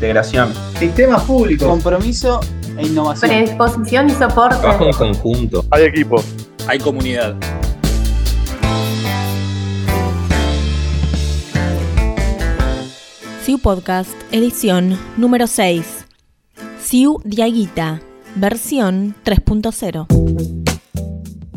integración. Sistemas públicos. Compromiso e innovación. Predisposición y soporte. Trabajo en conjunto. Hay equipo. Hay comunidad. Siu Podcast, edición número 6. Siu Diaguita, versión 3.0.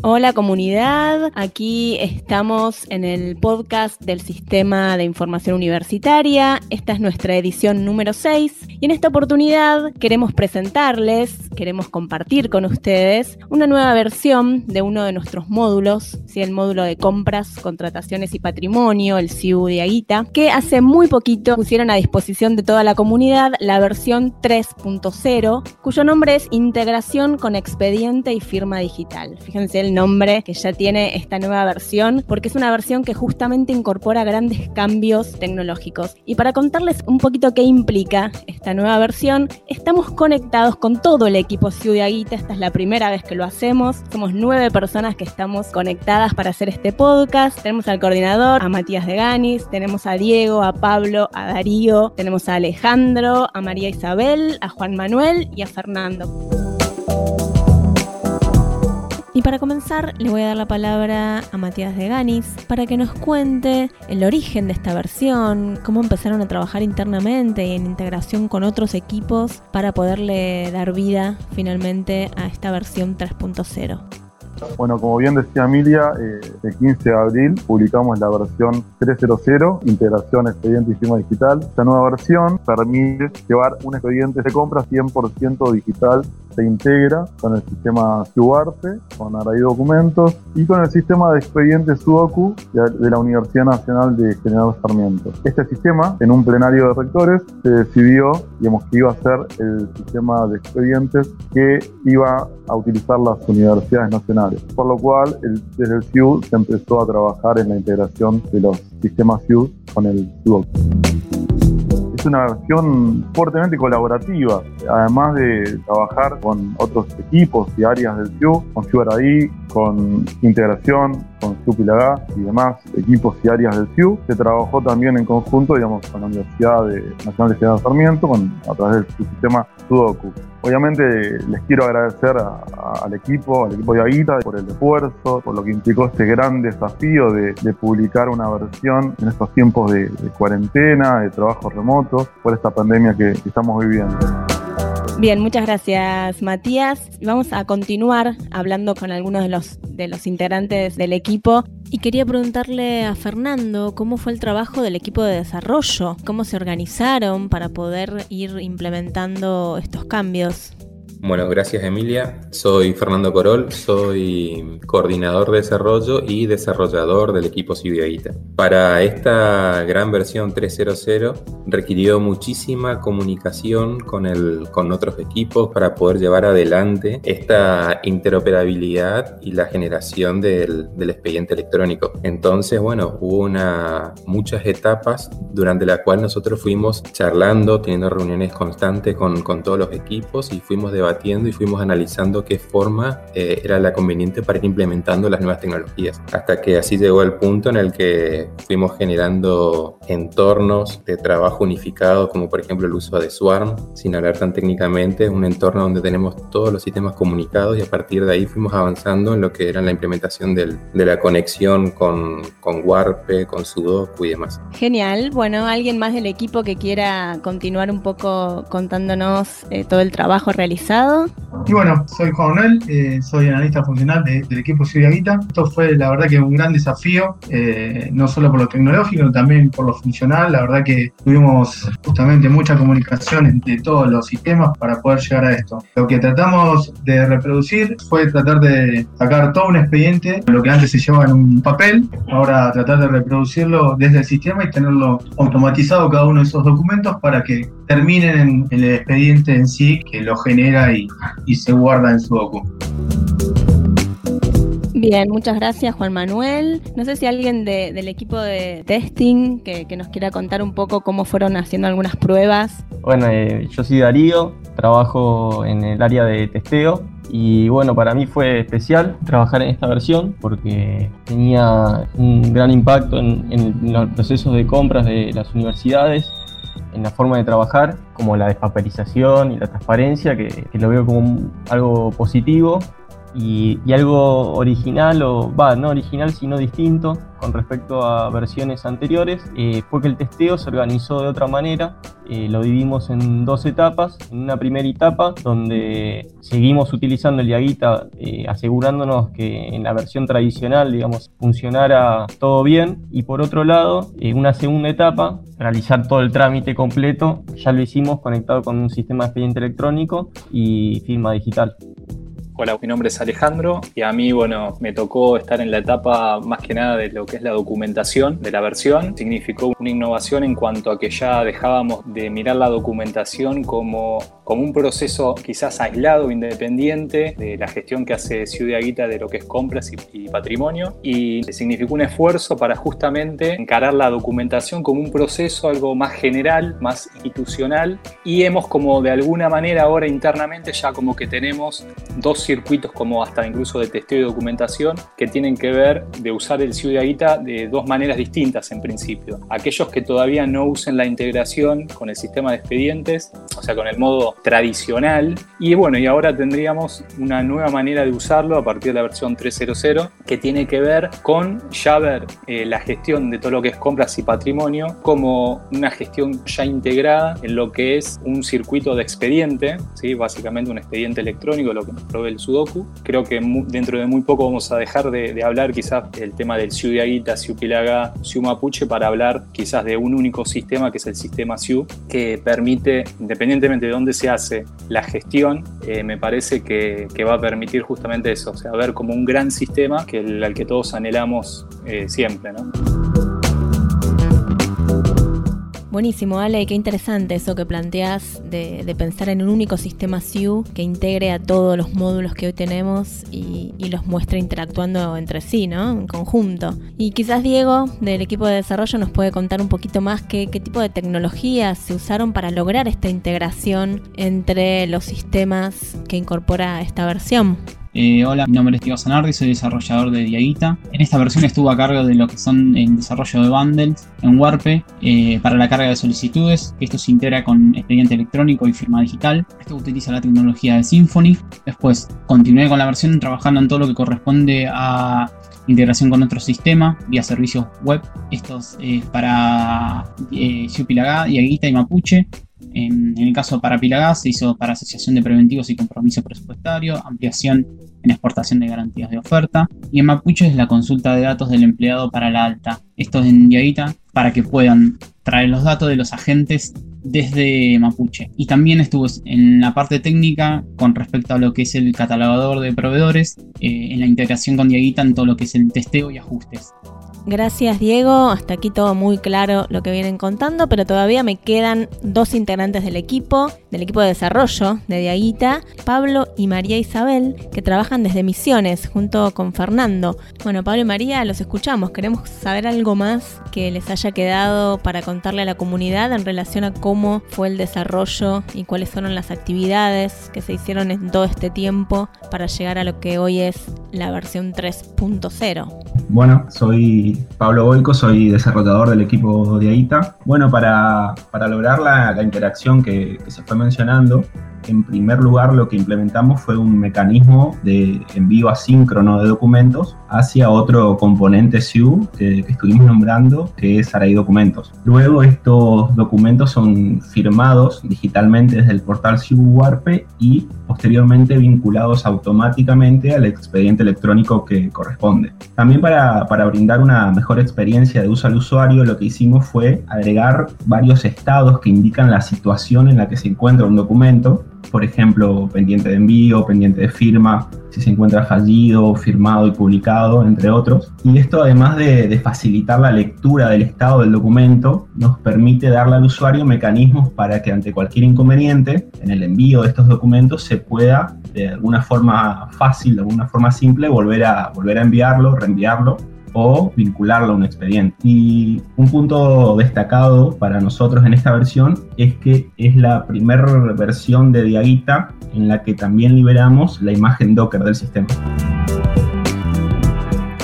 Hola comunidad, aquí estamos en el podcast del Sistema de Información Universitaria. Esta es nuestra edición número 6 y en esta oportunidad queremos presentarles, queremos compartir con ustedes una nueva versión de uno de nuestros módulos, ¿sí? el módulo de compras, contrataciones y patrimonio, el CIU de Aguita, que hace muy poquito pusieron a disposición de toda la comunidad la versión 3.0, cuyo nombre es Integración con Expediente y Firma Digital. Fíjense el nombre que ya tiene esta nueva versión, porque es una versión que justamente incorpora grandes cambios tecnológicos. Y para contarles un poquito qué implica esta nueva versión, estamos conectados con todo el equipo Ciudad Aguita. Esta es la primera vez que lo hacemos. Somos nueve personas que estamos conectadas para hacer este podcast. Tenemos al coordinador, a Matías de Ganis, tenemos a Diego, a Pablo, a Darío, tenemos a Alejandro, a María Isabel, a Juan Manuel y a Fernando. Y para comenzar, le voy a dar la palabra a Matías de Ganis para que nos cuente el origen de esta versión, cómo empezaron a trabajar internamente y en integración con otros equipos para poderle dar vida finalmente a esta versión 3.0. Bueno, como bien decía Emilia, eh, el 15 de abril publicamos la versión 3.0, integración expediente y firma digital. Esta nueva versión permite llevar un expediente de compra 100% digital se integra con el sistema Suarte, con Array Documentos y con el sistema de expedientes Sudoku de la Universidad Nacional de General Sarmiento. Este sistema, en un plenario de rectores, se decidió digamos, que iba a ser el sistema de expedientes que iba a utilizar las universidades nacionales. Por lo cual, desde el SIU se empezó a trabajar en la integración de los sistemas SIU con el Sudoku una versión fuertemente colaborativa, además de trabajar con otros equipos y áreas del CIU, con CIU con integración, con Supilagá y demás equipos y áreas del CIU. Se trabajó también en conjunto, digamos, con la Universidad Nacional de General Sarmiento, con, a través del sistema Sudoku. Obviamente les quiero agradecer al equipo, al equipo de Aguita por el esfuerzo, por lo que implicó este gran desafío de, publicar una versión en estos tiempos de, cuarentena, de trabajo remoto, por esta pandemia que estamos viviendo. Bien, muchas gracias Matías. Vamos a continuar hablando con algunos de los, de los integrantes del equipo. Y quería preguntarle a Fernando cómo fue el trabajo del equipo de desarrollo, cómo se organizaron para poder ir implementando estos cambios. Bueno, gracias Emilia. Soy Fernando Corol, soy coordinador de desarrollo y desarrollador del equipo Civiaguita. Para esta gran versión 3.0 requirió muchísima comunicación con, el, con otros equipos para poder llevar adelante esta interoperabilidad y la generación del, del expediente electrónico. Entonces, bueno, hubo una, muchas etapas durante las cuales nosotros fuimos charlando, teniendo reuniones constantes con, con todos los equipos y fuimos debatiendo y fuimos analizando qué forma eh, era la conveniente para ir implementando las nuevas tecnologías. Hasta que así llegó el punto en el que fuimos generando entornos de trabajo unificados, como por ejemplo el uso de Swarm, sin hablar tan técnicamente, un entorno donde tenemos todos los sistemas comunicados y a partir de ahí fuimos avanzando en lo que era la implementación del, de la conexión con, con Warp, con Sudoku y demás. Genial. Bueno, alguien más del equipo que quiera continuar un poco contándonos eh, todo el trabajo realizado y bueno, soy Juan Manuel, eh, soy analista funcional del equipo Ciudad Esto fue la verdad que un gran desafío, eh, no solo por lo tecnológico, sino también por lo funcional. La verdad que tuvimos justamente mucha comunicación entre todos los sistemas para poder llegar a esto. Lo que tratamos de reproducir fue tratar de sacar todo un expediente, lo que antes se llevaba en un papel, ahora tratar de reproducirlo desde el sistema y tenerlo automatizado cada uno de esos documentos para que terminen en el expediente en sí que lo genera y, se guarda en su docu. Bien, muchas gracias Juan Manuel. No sé si alguien del equipo de testing que, nos quiera contar un poco cómo fueron haciendo algunas pruebas. Bueno, eh, yo soy Darío, trabajo en el área de testeo y bueno, para mí fue especial trabajar en esta versión porque tenía un gran impacto en los procesos de compras de las universidades en la forma de trabajar, como la despaperización y la transparencia, que, que lo veo como algo positivo y, algo original, o va, no original, sino distinto con respecto a versiones anteriores, eh, fue que el testeo se organizó de otra manera. Eh, lo dividimos en dos etapas. En una primera etapa, donde seguimos utilizando el Yaguita, eh, asegurándonos que en la versión tradicional, digamos, funcionara todo bien. Y por otro lado, en una segunda etapa, realizar todo el trámite completo. Ya lo hicimos conectado con un sistema de expediente electrónico y firma digital. Hola, mi nombre es Alejandro y a mí, bueno, me tocó estar en la etapa más que nada de lo que es la documentación de la versión. Significó una innovación en cuanto a que ya dejábamos de mirar la documentación como, como un proceso quizás aislado, independiente de la gestión que hace Ciudad Aguita de lo que es compras y, patrimonio. Y significó un esfuerzo para justamente encarar la documentación como un proceso algo más general, más institucional. Y hemos como de alguna manera ahora internamente ya como que tenemos dos circuitos como hasta incluso de testeo y documentación que tienen que ver de usar el Ciudadita de dos maneras distintas en principio. Aquellos que todavía no usen la integración con el sistema de expedientes, o sea, con el modo tradicional. Y bueno, y ahora tendríamos una nueva manera de usarlo a partir de la versión 3.0.0 que tiene que ver con ya ver eh, la gestión de todo lo que es compras y patrimonio como una gestión ya integrada en lo que es un circuito de expediente, ¿sí? básicamente un expediente electrónico, lo que nos provee el Sudoku. Creo que dentro de muy poco vamos a dejar de, hablar quizás del tema del Siu Diaguita, Siu Pilaga, Siu Mapuche para hablar quizás de un único sistema que es el sistema Siu que permite, independientemente de dónde se hace la gestión, eh, me parece que, va a permitir justamente eso, o sea, ver como un gran sistema que al que todos anhelamos eh, siempre. ¿no? Buenísimo, Ale, qué interesante eso que planteas de, pensar en un único sistema SIU que integre a todos los módulos que hoy tenemos y, los muestre interactuando entre sí, ¿no? En conjunto. Y quizás Diego, del equipo de desarrollo, nos puede contar un poquito más qué, qué tipo de tecnologías se usaron para lograr esta integración entre los sistemas que incorpora esta versión. Eh, hola, mi nombre es Diego Zanardi, soy desarrollador de Diaguita. En esta versión estuve a cargo de lo que son el desarrollo de bundles en Warpe eh, para la carga de solicitudes. Esto se integra con expediente electrónico y firma digital. Esto utiliza la tecnología de Symfony. Después continué con la versión trabajando en todo lo que corresponde a integración con otro sistema vía servicios web. Estos es para eh, Diaguita y Mapuche. En, el caso para Pilagás se hizo para asociación de preventivos y compromiso presupuestario, ampliación en exportación de garantías de oferta. Y en Mapuche es la consulta de datos del empleado para la alta. Esto es en Diaguita para que puedan traer los datos de los agentes desde Mapuche. Y también estuvo en la parte técnica con respecto a lo que es el catalogador de proveedores, eh, en la integración con Diaguita en todo lo que es el testeo y ajustes. Gracias Diego, hasta aquí todo muy claro lo que vienen contando, pero todavía me quedan dos integrantes del equipo, del equipo de desarrollo de Diaguita, Pablo y María Isabel, que trabajan desde Misiones junto con Fernando. Bueno, Pablo y María, los escuchamos, queremos saber algo más que les haya quedado para contarle a la comunidad en relación a cómo fue el desarrollo y cuáles fueron las actividades que se hicieron en todo este tiempo para llegar a lo que hoy es la versión 3.0. Bueno, soy Pablo Boico, soy desarrollador del equipo de AITA. Bueno, para, lograr la, interacción que, se fue mencionando, en primer lugar lo que implementamos fue un mecanismo de envío asíncrono de documentos hacia otro componente SIU que, estuvimos nombrando, que es Aray Documentos. Luego estos documentos son firmados digitalmente desde el portal SIU Warpe y posteriormente vinculados automáticamente al expediente electrónico que corresponde. También para, para brindar una mejor experiencia de uso al usuario, lo que hicimos fue agregar varios estados que indican la situación en la que se encuentra un documento por ejemplo, pendiente de envío, pendiente de firma, si se encuentra fallido, firmado y publicado, entre otros. Y esto, además de, facilitar la lectura del estado del documento, nos permite darle al usuario mecanismos para que ante cualquier inconveniente en el envío de estos documentos se pueda, de alguna forma fácil, de alguna forma simple, volver a, volver a enviarlo, reenviarlo o vincularlo a un expediente. Y un punto destacado para nosotros en esta versión es que es la primera versión de Diaguita en la que también liberamos la imagen Docker del sistema.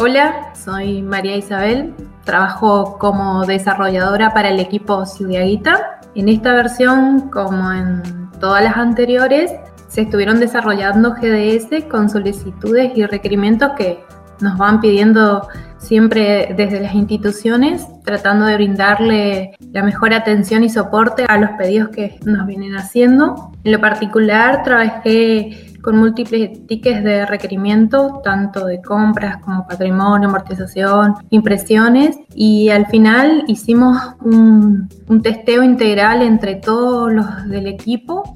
Hola, soy María Isabel, trabajo como desarrolladora para el equipo Diaguita En esta versión, como en todas las anteriores, se estuvieron desarrollando GDS con solicitudes y requerimientos que nos van pidiendo siempre desde las instituciones, tratando de brindarle la mejor atención y soporte a los pedidos que nos vienen haciendo. En lo particular, trabajé con múltiples tickets de requerimiento, tanto de compras como patrimonio, amortización, impresiones, y al final hicimos un, un testeo integral entre todos los del equipo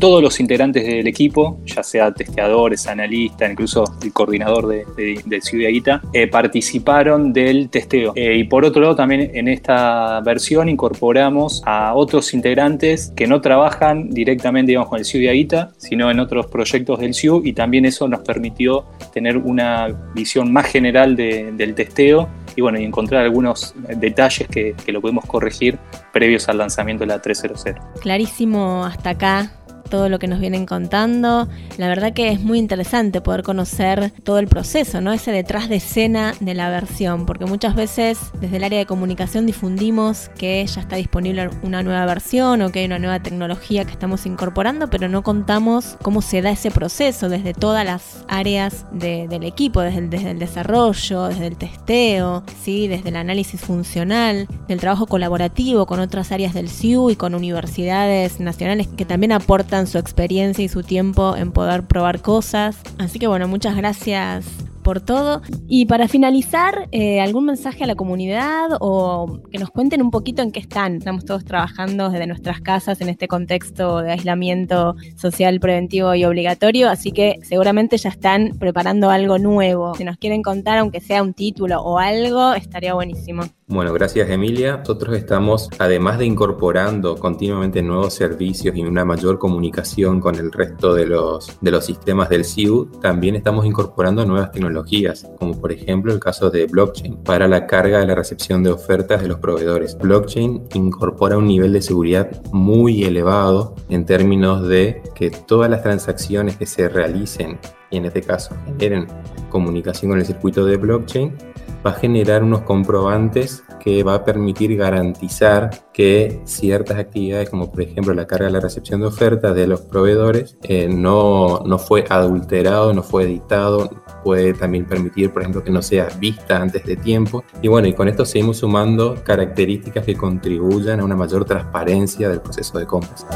todos los integrantes del equipo, ya sea testeadores, analistas, incluso el coordinador de, de, Ciudad eh, participaron del testeo. Eh, y por otro lado, también en esta versión incorporamos a otros integrantes que no trabajan directamente digamos, con el Ciudad sino en otros proyectos del CIU y también eso nos permitió tener una visión más general del testeo y bueno, encontrar algunos detalles que, que lo podemos corregir previos al lanzamiento de la 300. Clarísimo hasta acá todo lo que nos vienen contando. La verdad que es muy interesante poder conocer todo el proceso, ¿no? Ese detrás de escena de la versión, porque muchas veces desde el área de comunicación difundimos que ya está disponible una nueva versión o que hay una nueva tecnología que estamos incorporando, pero no contamos cómo se da ese proceso desde todas las áreas del equipo, desde el, desde el desarrollo, desde el testeo, ¿sí? desde el análisis funcional, del trabajo colaborativo con otras áreas del CIU y con universidades nacionales que también aportan su experiencia y su tiempo en poder probar cosas. Así que bueno, muchas gracias por todo. Y para finalizar, eh, ¿algún mensaje a la comunidad o que nos cuenten un poquito en qué están? Estamos todos trabajando desde nuestras casas en este contexto de aislamiento social preventivo y obligatorio, así que seguramente ya están preparando algo nuevo. Si nos quieren contar, aunque sea un título o algo, estaría buenísimo. Bueno, gracias Emilia. Nosotros estamos, además de incorporando continuamente nuevos servicios y una mayor comunicación con el resto de los, de los sistemas del CIU, también estamos incorporando nuevas tecnologías, como por ejemplo el caso de blockchain, para la carga de la recepción de ofertas de los proveedores. Blockchain incorpora un nivel de seguridad muy elevado en términos de que todas las transacciones que se realicen y en este caso generen comunicación con el circuito de blockchain va a generar unos comprobantes que va a permitir garantizar que ciertas actividades, como por ejemplo la carga de la recepción de ofertas de los proveedores, eh, no, no fue adulterado, no fue editado, puede también permitir, por ejemplo, que no sea vista antes de tiempo. Y bueno, y con esto seguimos sumando características que contribuyan a una mayor transparencia del proceso de compras.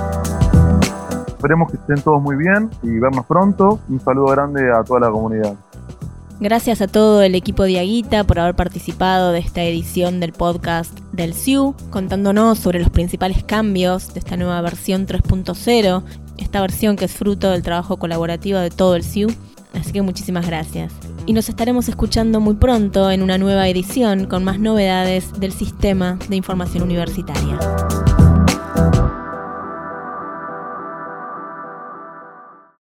Esperemos que estén todos muy bien y vernos pronto. Un saludo grande a toda la comunidad. Gracias a todo el equipo de Aguita por haber participado de esta edición del podcast del SIU, contándonos sobre los principales cambios de esta nueva versión 3.0, esta versión que es fruto del trabajo colaborativo de todo el SIU. Así que muchísimas gracias. Y nos estaremos escuchando muy pronto en una nueva edición con más novedades del sistema de información universitaria.